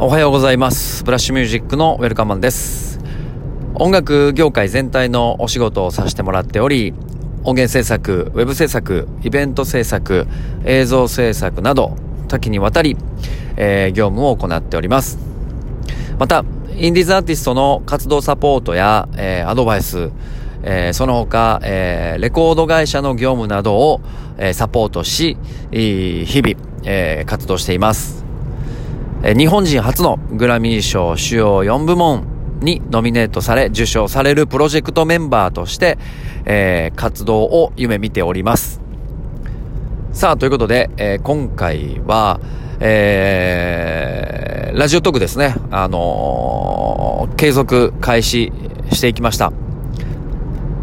おはようございます。ブラッシュミュージックのウェルカマンです。音楽業界全体のお仕事をさせてもらっており、音源制作、ウェブ制作、イベント制作、映像制作など多岐にわたり、えー業務を行っております。また、インディーズアーティストの活動サポートや、えーアドバイス、えーその他、えーレコード会社の業務などを、えーサポートし、えー日々、えー活動しています。え日本人初のグラミー賞主要4部門にノミネートされ受賞されるプロジェクトメンバーとして、えー活動を夢見ております。さあ、ということで、えー今回は、えーラジオトークですね。あのー継続開始していきました。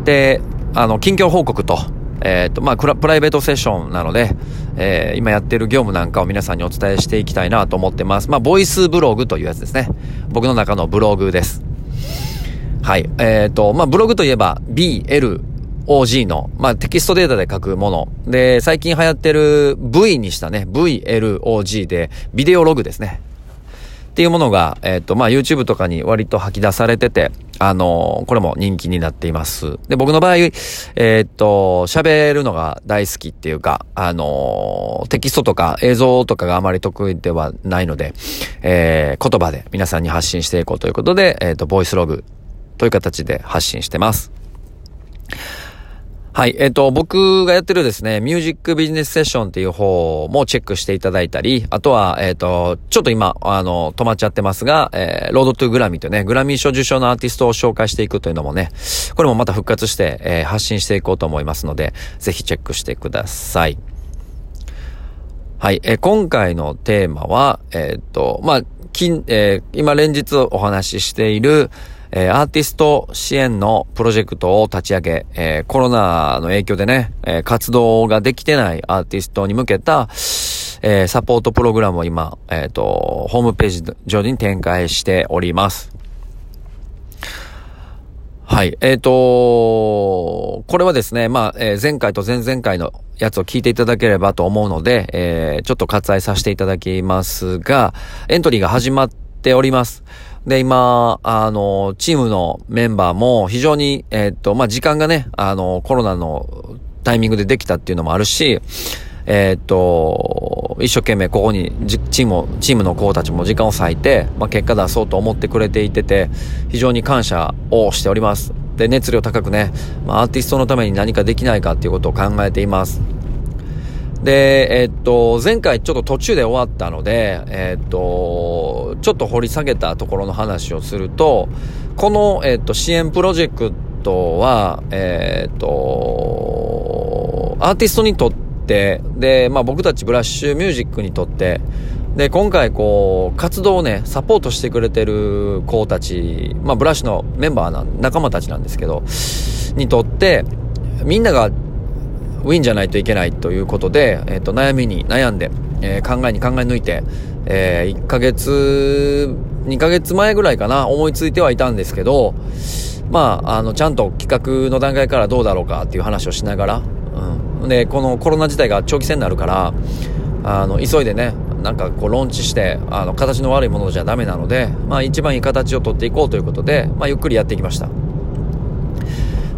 で、あの、近況報告と、えっ、と、まあ、クラプライベートセッションなので、えー今やってる業務なんかを皆さんにお伝えしていきたいなと思ってます。まあ、ボイスブログというやつですね。僕の中のブログです。はい。えっ、と、まあ、ブログといえば、BLOG の、まあ、テキストデータで書くもの。で、最近流行ってる V にしたね、VLOG で、ビデオログですね。っていうものが、えっ、と、まあ、YouTube とかに割と吐き出されてて、あのこれも人気になっています。で、僕の場合、えっ、と、喋るのが大好きっていうか、あのテキストとか映像とかがあまり得意ではないので、え言葉で皆さんに発信していこうということで、えっ、と、ボイスログという形で発信してます。はい。えっ、と、僕がやってるですね、ミュージックビジネスセッションっていう方もチェックしていただいたり、あとは、えっ、と、ちょっと今、あの、止まっちゃってますが、えーロードトゥグラミーというね、グラミー賞受賞のアーティストを紹介していくというのもね、これもまた復活して、えー発信していこうと思いますので、ぜひチェックしてください。はい。えー今回のテーマは、えっ、と、まあ、近、えー今連日お話ししている、えアーティスト支援のプロジェクトを立ち上げ、えコロナの影響でね、え活動ができてないアーティストに向けた、えサポートプログラムを今、えっ、と、ホームページ上に展開しております。はい。えっ、とこれはですね、まあ、えー前回と前々回のやつを聞いていただければと思うので、えーちょっと割愛させていただきますが、エントリーが始まっております。で、今、あの、チームのメンバーも非常に、えっ、と、まあ、時間がね、あの、コロナのタイミングでできたっていうのもあるし、えっ、と、一生懸命ここにチームを、チームの子たちも時間を割いて、まあ、結果出そうと思ってくれていてて、非常に感謝をしております。で、熱量高くね、まあ、アーティストのために何かできないかっていうことを考えています。で、えっと、前回ちょっと途中で終わったので、えっと、ちょっと掘り下げたところの話をすると、この、えっと、支援プロジェクトは、えっと、アーティストにとって、で、まあ僕たちブラッシュミュージックにとって、で、今回こう、活動をね、サポートしてくれてる子たち、まあブラッシュのメンバーな、仲間たちなんですけど、にとって、みんながウィンじゃないといけないということで、えっ、と、悩みに悩んで、えー考えに考え抜いて、え1ヶ月、2ヶ月前ぐらいかな、思いついてはいたんですけど、まあ、あの、ちゃんと企画の段階からどうだろうかっていう話をしながら、うん。で、このコロナ自体が長期戦になるから、あの、急いでね、なんかこう、ローンチして、あの、形の悪いものじゃダメなので、まあ、一番いい形を取っていこうということで、まあ、ゆっくりやっていきました。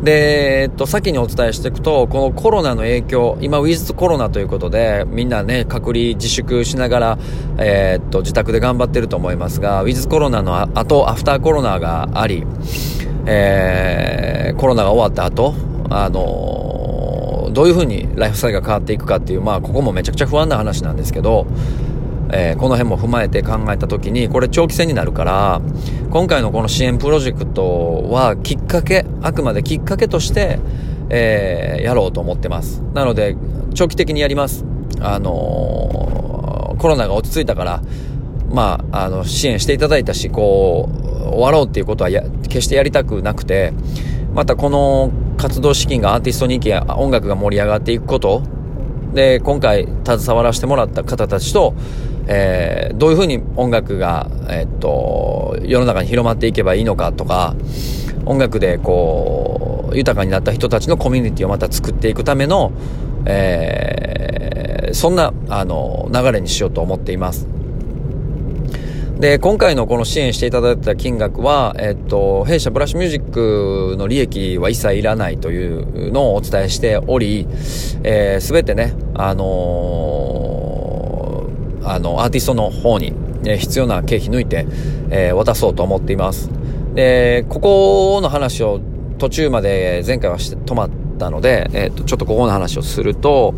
で、えっと、先にお伝えしていくと、このコロナの影響、今、ウィズコロナということで、みんなね、隔離自粛しながら、えーっと、自宅で頑張ってると思いますが、ウィズコロナの後、アフターコロナがあり、えーコロナが終わった後、あのどういう風にライフスタイルが変わっていくかっていう、まあ、ここもめちゃくちゃ不安な話なんですけど、えーこの辺も踏まえて考えた時にこれ長期戦になるから今回のこの支援プロジェクトはきっかけあくまできっかけとして、えーやろうと思ってます。なので長期的にやります。あのーコロナが落ち着いたからまあ、あの支援していただいたしこう終わろうっていうことはや決してやりたくなくてまたこの活動資金がアーティスト人気や音楽が盛り上がっていくこと。で、今回携わらせてもらった方たちと、えーどういうふうに音楽が、えっと、世の中に広まっていけばいいのかとか、音楽でこう、豊かになった人たちのコミュニティをまた作っていくための、えーそんな、あの、流れにしようと思っています。で、今回のこの支援していただいた金額は、えっと、弊社ブラッシュミュージックの利益は一切いらないというのをお伝えしており、えー、すべてね、あのー、あの、アーティストの方に、ね、必要な経費抜いて、えー、渡そうと思っています。で、ここの話を途中まで前回はして止まったので、えっ、と、ちょっとここの話をすると、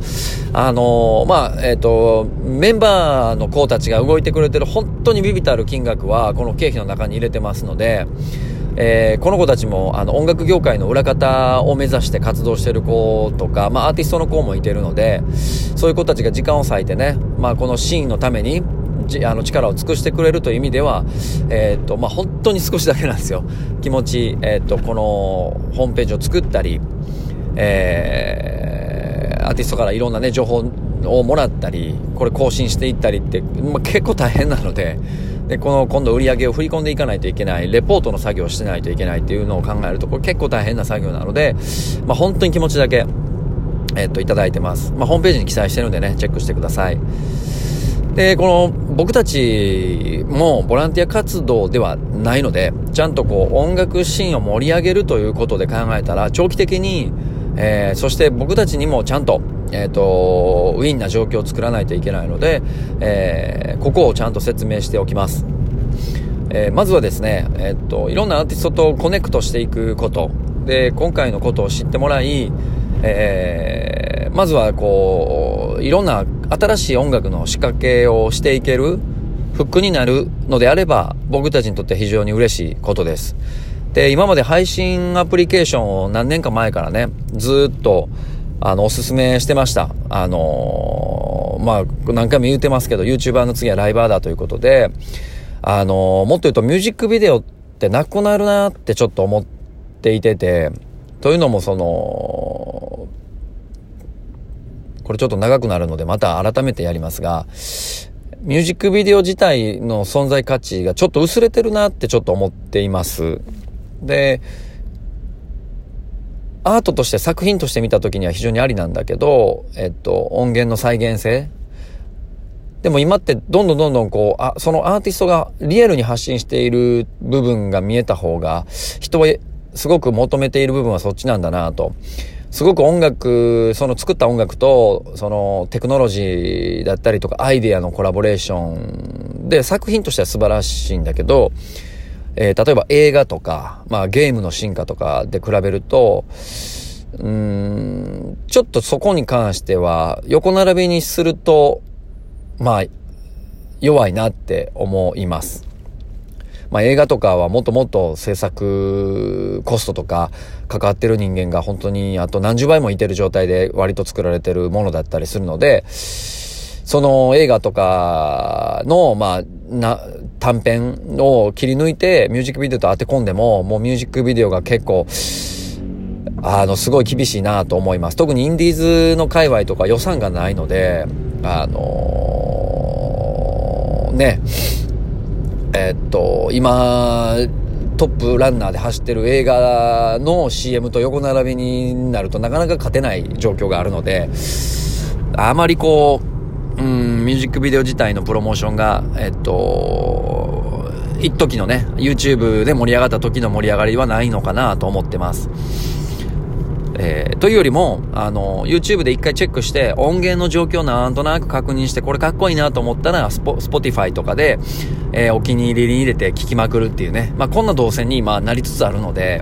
あのー、まあ、えっ、ー、と、メンバーの子たちが動いてくれてる本当にビビたる金額は、この経費の中に入れてますので、えー、この子たちもあの音楽業界の裏方を目指して活動してる子とか、まあ、アーティストの子もいてるので、そういう子たちが時間を割いてね、まあ、このシーンのために、あの力を尽くしてくれるという意味では、えっ、と、まあ、本当に少しだけなんですよ。気持ち、えっ、と、このホームページを作ったり、えー、アーティストからいろんなね、情報をもらったり、これ更新していったりって、まあ、結構大変なので、で、この今度売り上げを振り込んでいかないといけない、レポートの作業をしてないといけないっていうのを考えると、これ結構大変な作業なので、まあ、本当に気持ちだけ、えっと、いただいてます。まあ、ホームページに記載してるんでね、チェックしてください。で、この僕たちもボランティア活動ではないので、ちゃんとこう音楽シーンを盛り上げるということで考えたら、長期的に、えー、そして僕たちにもちゃんと、えっ、ー、と、ウィンな状況を作らないといけないので、えー、ここをちゃんと説明しておきます。え、まずはですね、えっ、と、いろんなアーティストとコネクトしていくこと。で、今回のことを知ってもらい、え、まずはこう、いろんな新しい音楽の仕掛けをしていけるフックになるのであれば、僕たちにとって非常に嬉しいことです。で、今まで配信アプリケーションを何年か前からね、ずっと、あの、おすすめしてました。あのー、まあ、何回も言うてますけど、YouTuber の次はライバーだということで、あのー、もっと言うとミュージックビデオってなくなるなってちょっと思っていてて、というのもその、これちょっと長くなるのでまた改めてやりますが、ミュージックビデオ自体の存在価値がちょっと薄れてるなってちょっと思っています。で、アートとして作品として見た時には非常にありなんだけど、えっと、音源の再現性。でも今ってどんどんどんどんこう、あ、そのアーティストがリアルに発信している部分が見えた方が、人はすごく求めている部分はそっちなんだなと。すごく音楽、その作った音楽と、そのテクノロジーだったりとかアイデアのコラボレーションで作品としては素晴らしいんだけど、えー、例えば映画とか、まあゲームの進化とかで比べると、うーん、ちょっとそこに関しては横並びにすると、まあ、弱いなって思います。まあ映画とかはもっともっと制作コストとか関わってる人間が本当にあと何十倍もいてる状態で割と作られてるものだったりするので、その映画とかの、まあ、な、短編を切り抜いてミュージックビデオと当て込んでも、もうミュージックビデオが結構、あの、すごい厳しいなと思います。特にインディーズの界隈とか予算がないので、あのー、ね、えっと、今、トップランナーで走ってる映画の CM と横並びになるとなかなか勝てない状況があるので、あまりこう、うん、ミュージックビデオ自体のプロモーションが、えっと、一時のね、YouTube で盛り上がった時の盛り上がりはないのかなと思ってます。えー、というよりも、あの、YouTube で一回チェックして、音源の状況なんとなく確認して、これかっこいいなと思ったら、スポ、 Spotify とかで、えー、お気に入りに入れて聴きまくるっていうね。まあ、こんな動線に今なりつつあるので、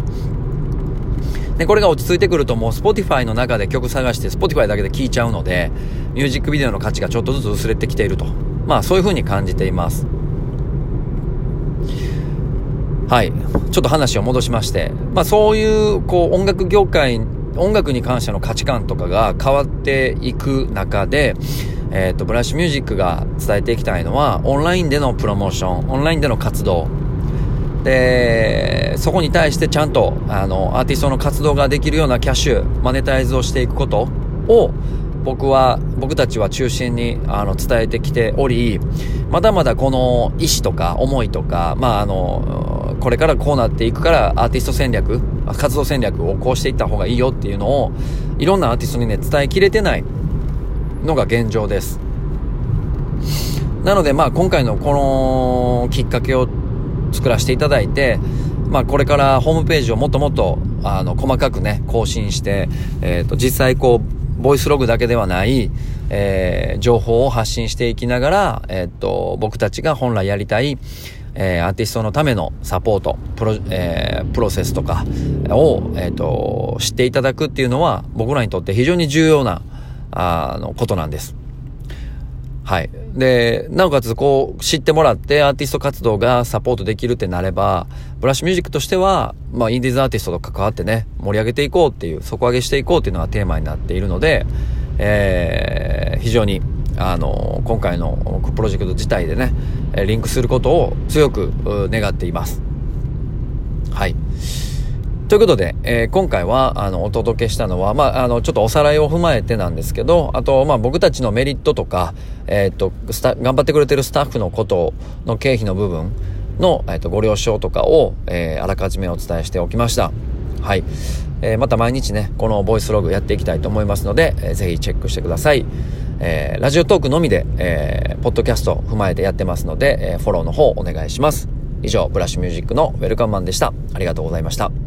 で、これが落ち着いてくるともう Spotify の中で曲探して Spotify だけで聴いちゃうので、ミュージックビデオの価値がちょっとずつ薄れてきていると。まあそういう風に感じています。はい。ちょっと話を戻しまして、まあそういう、こう音楽業界音楽に関しての価値観とかが変わっていく中で、えっ、ー、と、ブラッシュミュージックが伝えていきたいのは、オンラインでのプロモーション、オンラインでの活動。で、そこに対してちゃんと、あの、アーティストの活動ができるようなキャッシュ、マネタイズをしていくことを、僕は、僕たちは中心に、あの、伝えてきており、まだまだこの意志とか思いとか、まあ、あの、これからこうなっていくからアーティスト戦略、活動戦略をこうしていった方がいいよっていうのを、いろんなアーティストにね、伝えきれてないのが現状です。なので、まあ、今回のこのきっかけを作らせていただいて、まあ、これからホームページをもっともっと、あの、細かくね、更新して、えっ、ー、と、実際こう、ボイスログだけではない、えー、情報を発信していきながら、えっ、ー、と、僕たちが本来やりたい、え、アーティストのためのサポート、プロ、え、プロセスとかを、えっ、と、知っていただくっていうのは、僕らにとって非常に重要な、あの、ことなんです。はい。で、なおかつこう知ってもらってアーティスト活動がサポートできるってなれば、ブラッシュミュージックとしては、まあインディーズアーティストと関わってね、盛り上げていこうっていう、底上げしていこうっていうのがテーマになっているので、えー、非常に、あの、今回のプロジェクト自体でね、リンクすることを強く願っています。はい。ということで、えー、今回は、あの、お届けしたのは、まあ、あの、ちょっとおさらいを踏まえてなんですけど、あと、まあ、僕たちのメリットとか、えー、っと、スタ、頑張ってくれてるスタッフのことの経費の部分の、えー、っと、ご了承とかを、えあらかじめお伝えしておきました。はい。えー、また毎日ね、このボイスログやっていきたいと思いますので、えー、ぜひチェックしてください。えー、ラジオトークのみで、えー、ポッドキャスト踏まえてやってますので、えー、フォローの方お願いします。以上、ブラッシュミュージックのウェルカムマンでした。ありがとうございました。